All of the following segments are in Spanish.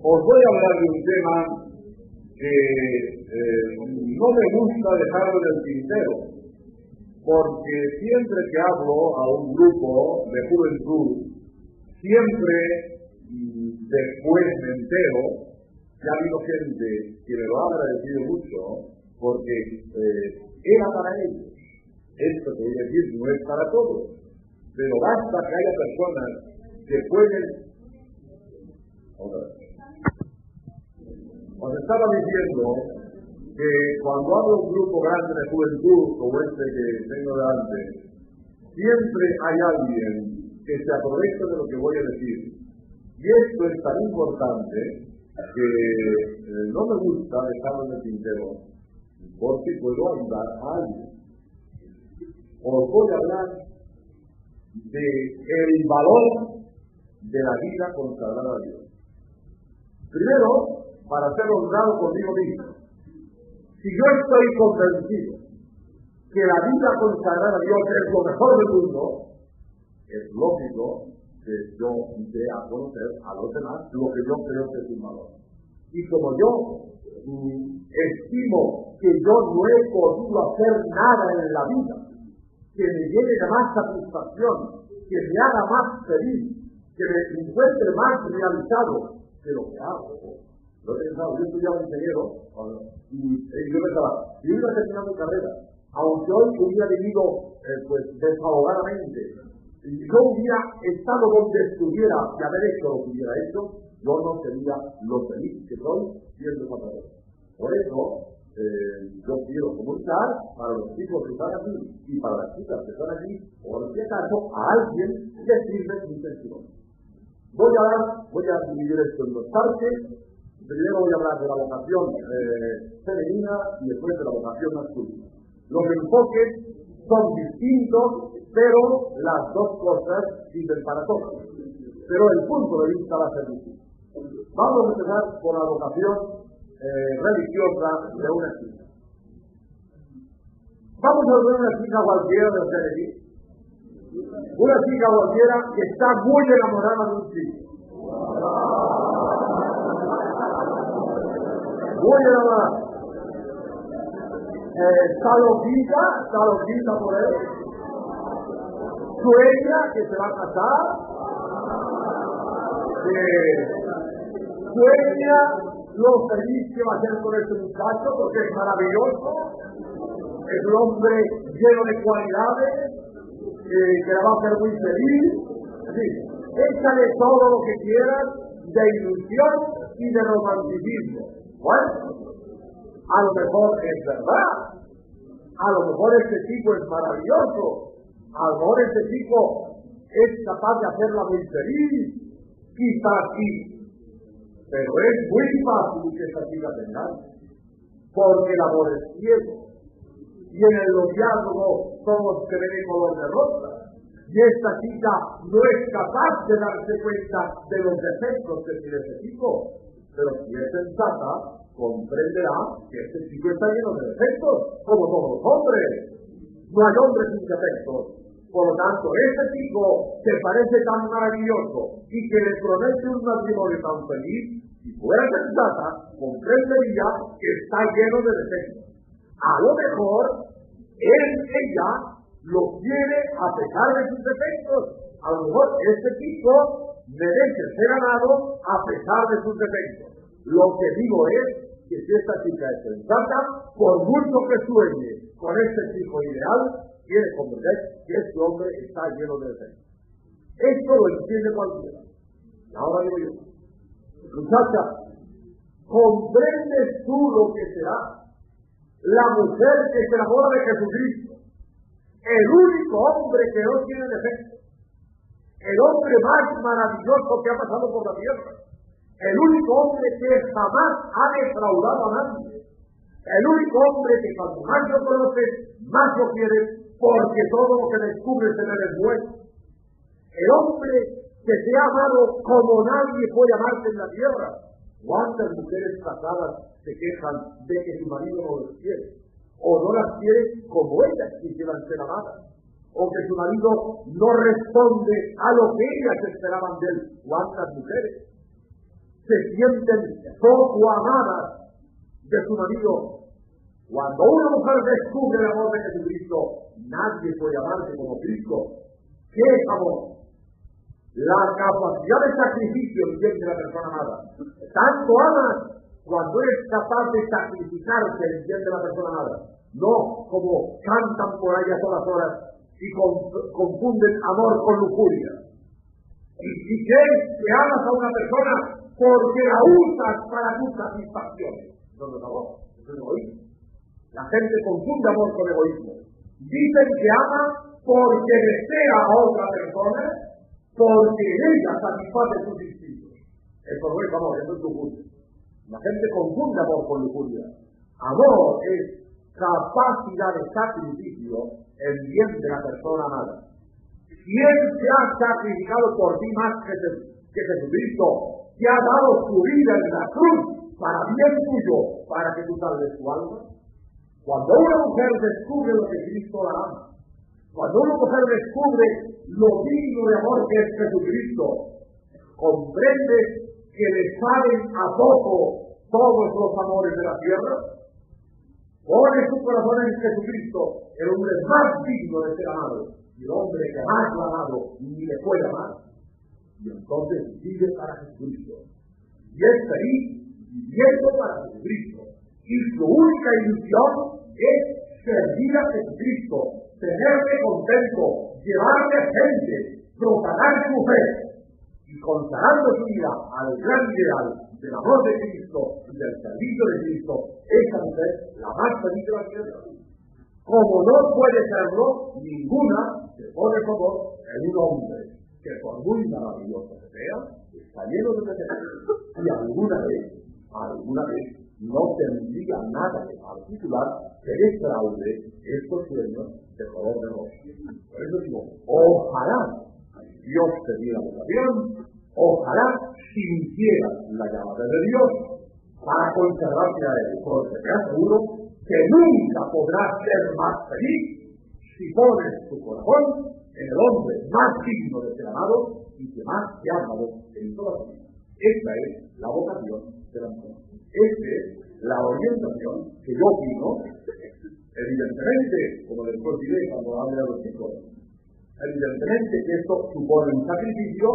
os voy a hablar de un tema que eh, no me gusta dejarlo en el tintero, porque siempre que hablo a un grupo de juventud, siempre mm, después me entero que ha habido gente que me lo ha agradecido mucho, porque eh, era para ellos. Esto que voy a decir no es para todos, pero basta que haya personas que pueden... Os estaba diciendo que cuando de un grupo grande de juventud como este que tengo delante, siempre hay alguien que se aprovecha de lo que voy a decir. Y esto es tan importante que eh, no me gusta dejarlo en el tintero, porque puedo ayudar a alguien. Os voy a hablar de el valor de la vida consagrada a Dios. Primero, para ser honrado conmigo mismo. Si yo estoy convencido que la vida consagrada a Dios es lo mejor del mundo, es lógico que yo dé a conocer a los demás lo que yo creo que es un valor. Y como yo mm, estimo que yo no he podido hacer nada en la vida que me llene de más satisfacción, que me haga más feliz, que me encuentre más realizado que lo que hago, yo pensaba, yo estudiaba ingeniero y, yo pensaba, si yo iba a terminar mi carrera, aunque hoy hubiera vivido eh, pues desahogadamente, yo hubiera estado donde estuviera y haber hecho lo que hubiera hecho, yo no sería lo feliz que soy siendo contador. Por eso, eh, yo quiero comunicar para los chicos que están aquí y para las chicas que están aquí, o si acaso a alguien decirle mi intención. Voy a dar, voy a dividir esto en dos partes, Primero voy a hablar de la vocación eh, femenina y después de la vocación masculina. Los enfoques son distintos, pero las dos cosas sirven para todos. Pero el punto de vista va a ser distinto. Vamos a empezar por la vocación eh, religiosa de una chica. Vamos a ver una chica cualquiera de aquí. Una chica cualquiera que está muy enamorada de un chico. Voy a llamar. Eh, está loquita por él. Sueña que se va a casar. Eh, sueña lo feliz que va a ser con este muchacho porque es maravilloso. Es un hombre lleno de cualidades eh, que la va a hacer muy feliz. Échale todo lo que quieras de ilusión y de romanticismo. Bueno, a lo mejor es verdad. A lo mejor este tipo es maravilloso. A lo mejor este tipo es capaz de hacerla muy feliz. Quizás sí. Pero es muy fácil que esta chica tenga. Porque el amor es ciego. Y en el noviazgo todos se ven color de rosa. Y esta chica no es capaz de darse cuenta de los defectos que tiene este tipo pero si es sensata, comprenderá que este chico está lleno de defectos, como todos los hombres. No hay hombres sin defectos. Por lo tanto, este chico que parece tan maravilloso y que le promete un matrimonio tan feliz, si fuera sensata, comprendería que está lleno de defectos. A lo mejor, él, ella, lo quiere a pesar de sus defectos. A lo mejor este chico merece ser amado a pesar de sus defectos. Lo que digo es que si esta chica es sensata, por mucho que sueñe con este tipo ideal, quiere comprender que este hombre está lleno de defectos. Esto lo entiende cualquiera. Y ahora digo yo, muchacha, ¿comprendes tú lo que será la mujer que se enamora de Jesucristo? El único hombre que no tiene defectos el hombre más maravilloso que ha pasado por la tierra, el único hombre que jamás ha defraudado a nadie, el único hombre que cuando más lo conoces, más lo quieres, porque todo lo que descubres en él es bueno. El hombre que te ha amado como nadie puede amarte en la tierra. ¿Cuántas mujeres casadas se quejan de que su marido no las quiere? O no las quiere como ellas quisieran ser amadas o que su marido no responde a lo que ellas esperaban de él. ¿Cuántas mujeres se sienten poco amadas de su marido. Cuando una mujer descubre el amor de Jesucristo, nadie puede amarse como Cristo. ¿Qué es amor? La capacidad de sacrificio de la persona amada. Tanto amas cuando eres capaz de sacrificarte entiende la persona amada. No como cantan por ahí a todas horas y confunden amor con lujuria. Y si crees que amas a una persona porque la usas para tu satisfacción. No, no, no, eso es egoísmo. La gente confunde amor con egoísmo. Dicen que ama porque desea a otra persona, porque ella satisface sus instintos. Eso no es amor, eso es lujuria. La gente confunde amor con lujuria. Amor es capacidad de sacrificio en bien de la persona amada. ¿Quién se ha sacrificado por ti más que, Jesucristo? Que ha dado su vida en la cruz para bien tuyo, para que tú salves tu alma. Cuando una mujer descubre lo que Cristo la ama, cuando una mujer descubre lo digno de amor que es Jesucristo, comprende que le salen a poco todos los amores de la tierra, Pone su corazón en Jesucristo, el hombre más digno de ser amado, y el hombre que más lo ha amado ni le puede amar. Y entonces vive para Jesucristo. Y es feliz viviendo para Jesucristo. Y su única ilusión es servir a Jesucristo, tenerle contento, llevarle gente, propagar su fe y consagrando su vida al gran ideal del amor de Cristo y del servicio de Cristo, mujer la más feliz de la tierra. Como no puede serlo, ninguna se pone como en un hombre que por muy maravilloso que sea, está lleno de defectos y alguna vez, alguna vez, no tendría nada que particular que fraude estos sueños de color de rosa. Por eso digo, ojalá Dios te diera vocación, ojalá sintiera la llamada de Dios para conservarse a él, porque te aseguro que nunca podrás ser más feliz si pones tu corazón el hombre más digno de ser amado y que más te ha amado en toda la vida. Esta es la vocación de la mujer. Esta es la orientación que yo opino, evidentemente, como después diré cuando hable a los chicos, evidentemente que esto supone un sacrificio,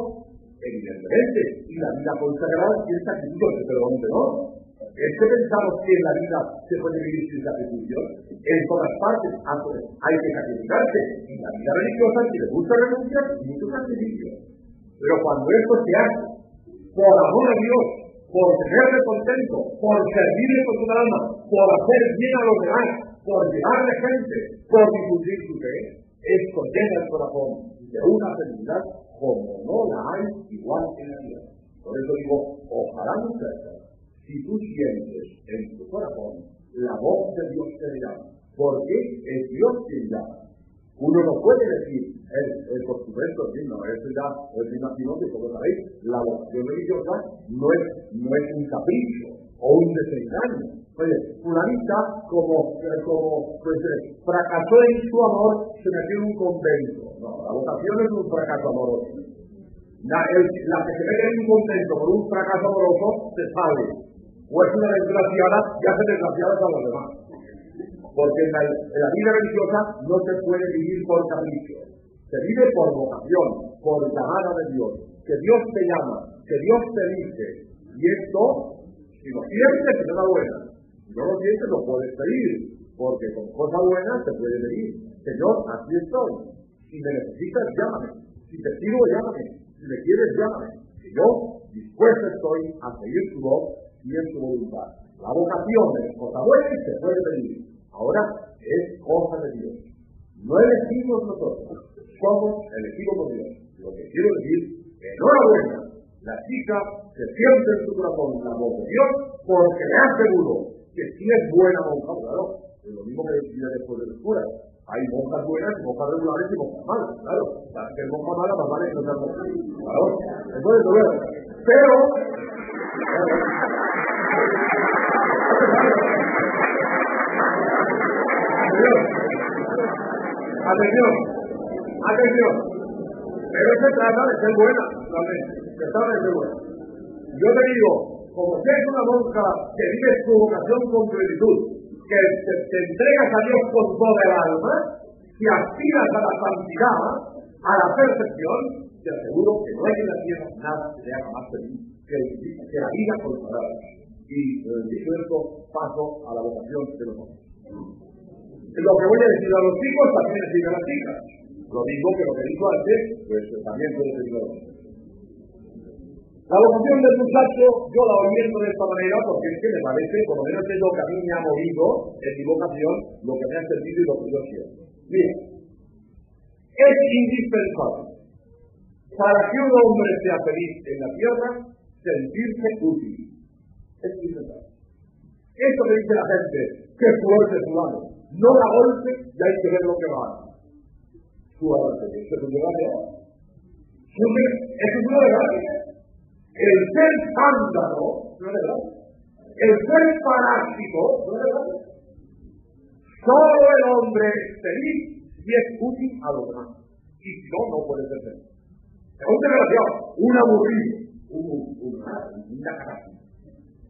evidentemente, y la vida consagrada el sacrificio, pero ¿dónde no? Es que pensamos que en la vida se puede vivir sin sacrificio. En todas partes hay que sacrificarse. En la vida religiosa, si le gusta renunciar, mucho sacrificio. Pero cuando esto se hace por amor a Dios, por tenerle contento, por servirle con su alma, por hacer bien a los demás, por llevarle gente, por difundir su fe, esto llena el corazón de una felicidad como no la hay igual en la vida. Por eso digo, ojalá muchachas si tú sientes en tu corazón la voz de Dios te llama, porque es Dios quien llama. Uno no puede decir, el, por supuesto, sí, no, eso ya es imagino que como sabéis, la vocación religiosa no es, no es un capricho o un desengaño. Oye, fulanita, como, como pues, eh, fracasó en su amor, se metió en un convento. No, la vocación es un fracaso amoroso. La, la que se mete en un convento por un fracaso amoroso se sabe o es una desgraciada y hace desgraciadas a los demás. Porque en la, vida religiosa no se puede vivir por capricho. Se vive por vocación, por llamada de Dios. Que Dios te llama, que Dios te dice. Y esto, si lo sientes, es una buena. Si no lo sientes, lo puedes pedir. Porque con cosas buenas te puede pedir. Señor, aquí estoy. Si me necesitas, llámame. Si te sirvo, llámame. Si me quieres, llámame. Que yo dispuesto estoy a seguir tu voz y en su voluntad. La vocación es cosa buena y se puede pedir. Ahora es cosa de Dios. No elegimos nosotros, somos elegidos por Dios. Lo que quiero decir, enhorabuena, la chica se siente en su corazón la voz de Dios porque le aseguro que si es buena monja, claro, es lo mismo que decía después de cura. Hay monjas buenas, monjas regulares y monjas malas, claro. La que monja mala, más vale que no sea monja. Claro, entonces, bueno, pero Atención, atención. Pero se trata de ser buena, también. Se trata de ser buena. Yo te digo, como si es una monja que vive su vocación con plenitud, que te, entregas a Dios con toda el alma, si aspiras a la santidad, a la perfección, te aseguro que no hay en la tierra nada que te haga más feliz que, que la vida con palabras. Y eh, dicho paso a la vocación de los hombres. Lo que voy a decir a los chicos también decir a las chicas. Lo mismo que lo que dijo antes, pues también puede decir a los La vocación del muchacho yo la oriento de esta manera porque es que me parece, por lo menos es lo que a mí me ha movido en mi vocación, lo que me ha servido y lo que yo quiero. Mira, es indispensable para que un hombre sea feliz en la tierra sentirse útil. Es indispensable. Esto que dice la gente, que fuerte su mano. No la golpe y hay que ver lo que va. Suave, eso es un debate. Eso es un debate. El ser sándalo no es verdad. El ser parásito no es verdad. Solo el hombre es feliz y es útil a los demás. Y si no, no puede ser feliz. Es un desgraciado, un aburrido, un, un, una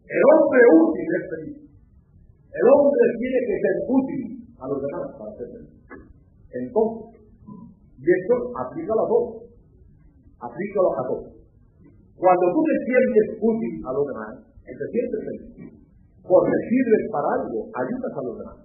El hombre útil es feliz. El hombre tiene que ser útil a los demás para ser feliz. Entonces, y esto aplica a todos. Aplica a todos. Cuando tú te sientes útil a los demás, te sientes feliz. Porque sirves para algo, ayudas a los demás.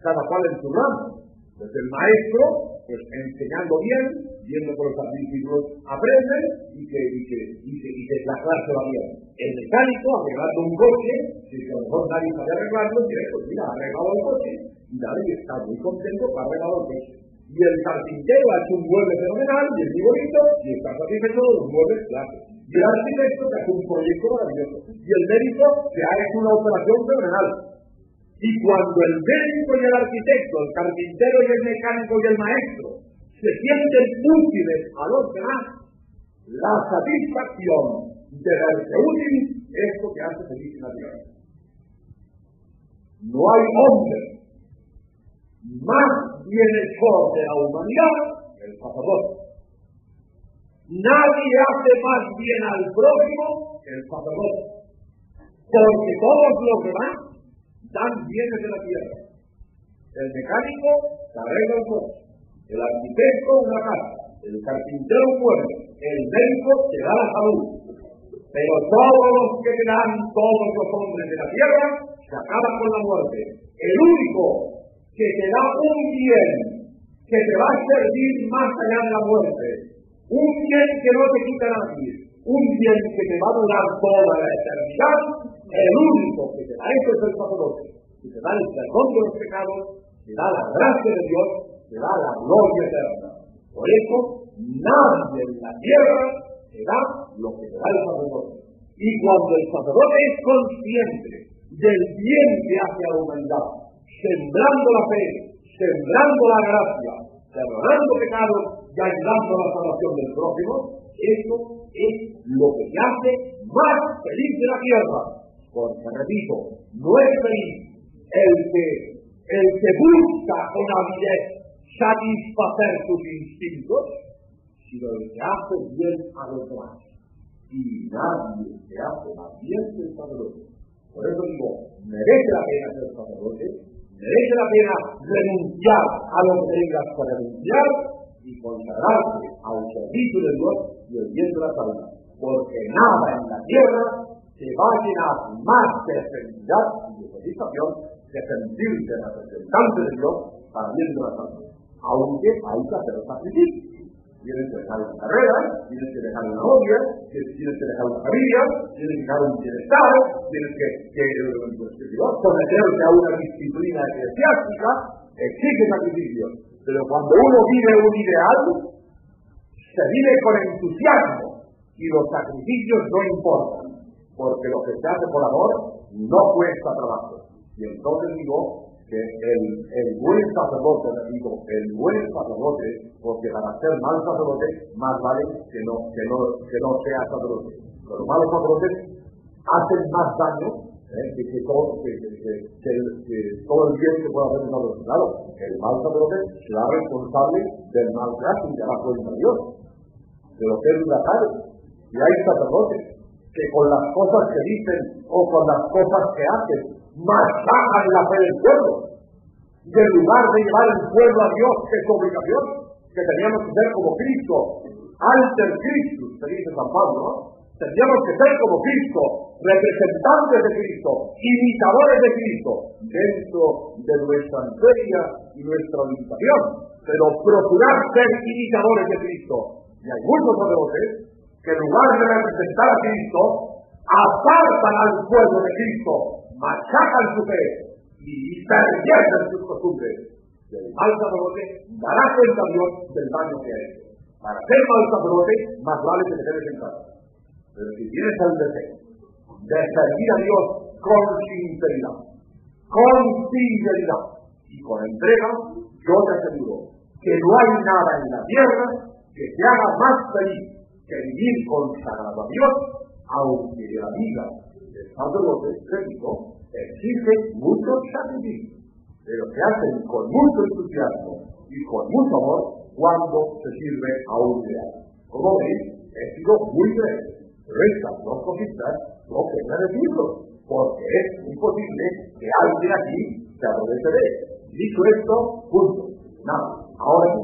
Cada cual en su ramo. Desde el maestro, pues enseñando bien, viendo por los discípulos, aprende y que, y, que, y, que, y que la clase va bien. El mecánico, arreglando un coche, si a lo mejor nadie sabe arreglarlo, dice, pues mira, arreglado el coche, nadie está muy contento para el coche. Y el carpintero ha hecho un mueble fenomenal, y es muy bonito, y está satisfecho de los muebles clases. Y el arquitecto que hace un proyecto maravilloso. Y el médico que ha hecho una operación fenomenal. Y cuando el médico y el arquitecto, el carpintero y el mecánico y el maestro se sienten útiles a los demás, la satisfacción de verse útil es lo que hace feliz en la tierra. No hay hombre más bienhechor de la humanidad el sacerdote. Nadie hace más bien al prójimo que el sacerdote. Porque todos los demás dan bienes de la tierra. El mecánico se arregla el coche, el arquitecto una casa, el carpintero un pueblo, el médico te da la salud. Pero todos los que dan, todos los hombres de la tierra, se acaban con la muerte. El único que te da un bien que te va a servir más allá de la muerte, un bien que no te quita nadie, un bien que te va a durar toda la eternidad, el único que te da eso es el sacerdote, que te da el perdón de los pecados, te da la gracia de Dios, te da la gloria eterna. Por eso, nadie en la tierra te da lo que te da el sacerdote. Y cuando el sacerdote es consciente del bien que hace a la humanidad, sembrando la fe, sembrando la gracia, perdonando pecados y ayudando a la salvación del prójimo, eso es lo que te hace más feliz de la tierra. Porque, repito, no es feliz el que, el que busca con avidez satisfacer sus instintos, sino el que hace bien a los demás. Y nadie se hace más bien que el sacerdote. Por eso digo, merece la pena ser sacerdote, merece la pena renunciar a lo que tengas que renunciar y consagrarse al servicio de Dios y el bien de la salud. Porque nada en la tierra se va a llenar más de felicidad y de satisfacción que sentirse representante de Dios para el bien de la salud. Aunque hay que hacer sacrificio tienes que dejar una carrera, tienes que dejar una novia, tienes que dejar una familia, tienes que dejar un bienestar, tienes que, que, pues, someterte a una disciplina eclesiástica, exige sacrificio. Pero cuando uno vive un ideal, se vive con entusiasmo y los sacrificios no importan, porque lo que se hace por amor no cuesta trabajo. Y entonces digo, que el, el buen sacerdote, digo, el buen sacerdote, porque para ser mal sacerdote, más vale que no, que no, que no sea sacerdote. Los malos sacerdotes hacen más daño ¿eh? que, que, todo, que, que, todo el bien que pueda hacer el sacerdote. Claro, el mal sacerdote será responsable del mal que y la cuenta de Dios, de lo que es la tarde. Y hay sacerdotes que con las cosas que dicen o con las cosas que hacen machacan la fe del pueblo. Y en lugar de llevar el pueblo a Dios, que es obligación, que teníamos que ser como Cristo, alter Cristo, se dice San Pablo, ¿no? Tendríamos que ser como Cristo, representantes de Cristo, imitadores de Cristo, dentro de nuestra miseria y nuestra limitación, pero procurar ser imitadores de Cristo. Y hay muchos sacerdotes que en lugar de representar a Cristo, apartan al pueblo de Cristo, machacan su fe y pervierten sus costumbres. El mal sacerdote dará cuenta a Dios del daño que ha hecho. Para ser mal sacerdote, más vale que te quedes. Pero si tienes el deseo de servir a Dios con sinceridad, con sinceridad y con entrega, yo te aseguro que no hay nada en la tierra que te haga más feliz que vivir consagrado a Dios, aunque la vida del sacerdote, repito, exige mucho sacrificio, pero se hacen con mucho entusiasmo y con mucho amor cuando se sirve a un real. Como veis, he sido muy breve, pero estas dos cositas no quedan decirlo, porque es imposible que alguien aquí se aproveche de. Dicho esto, punto. Nada. Ahora sí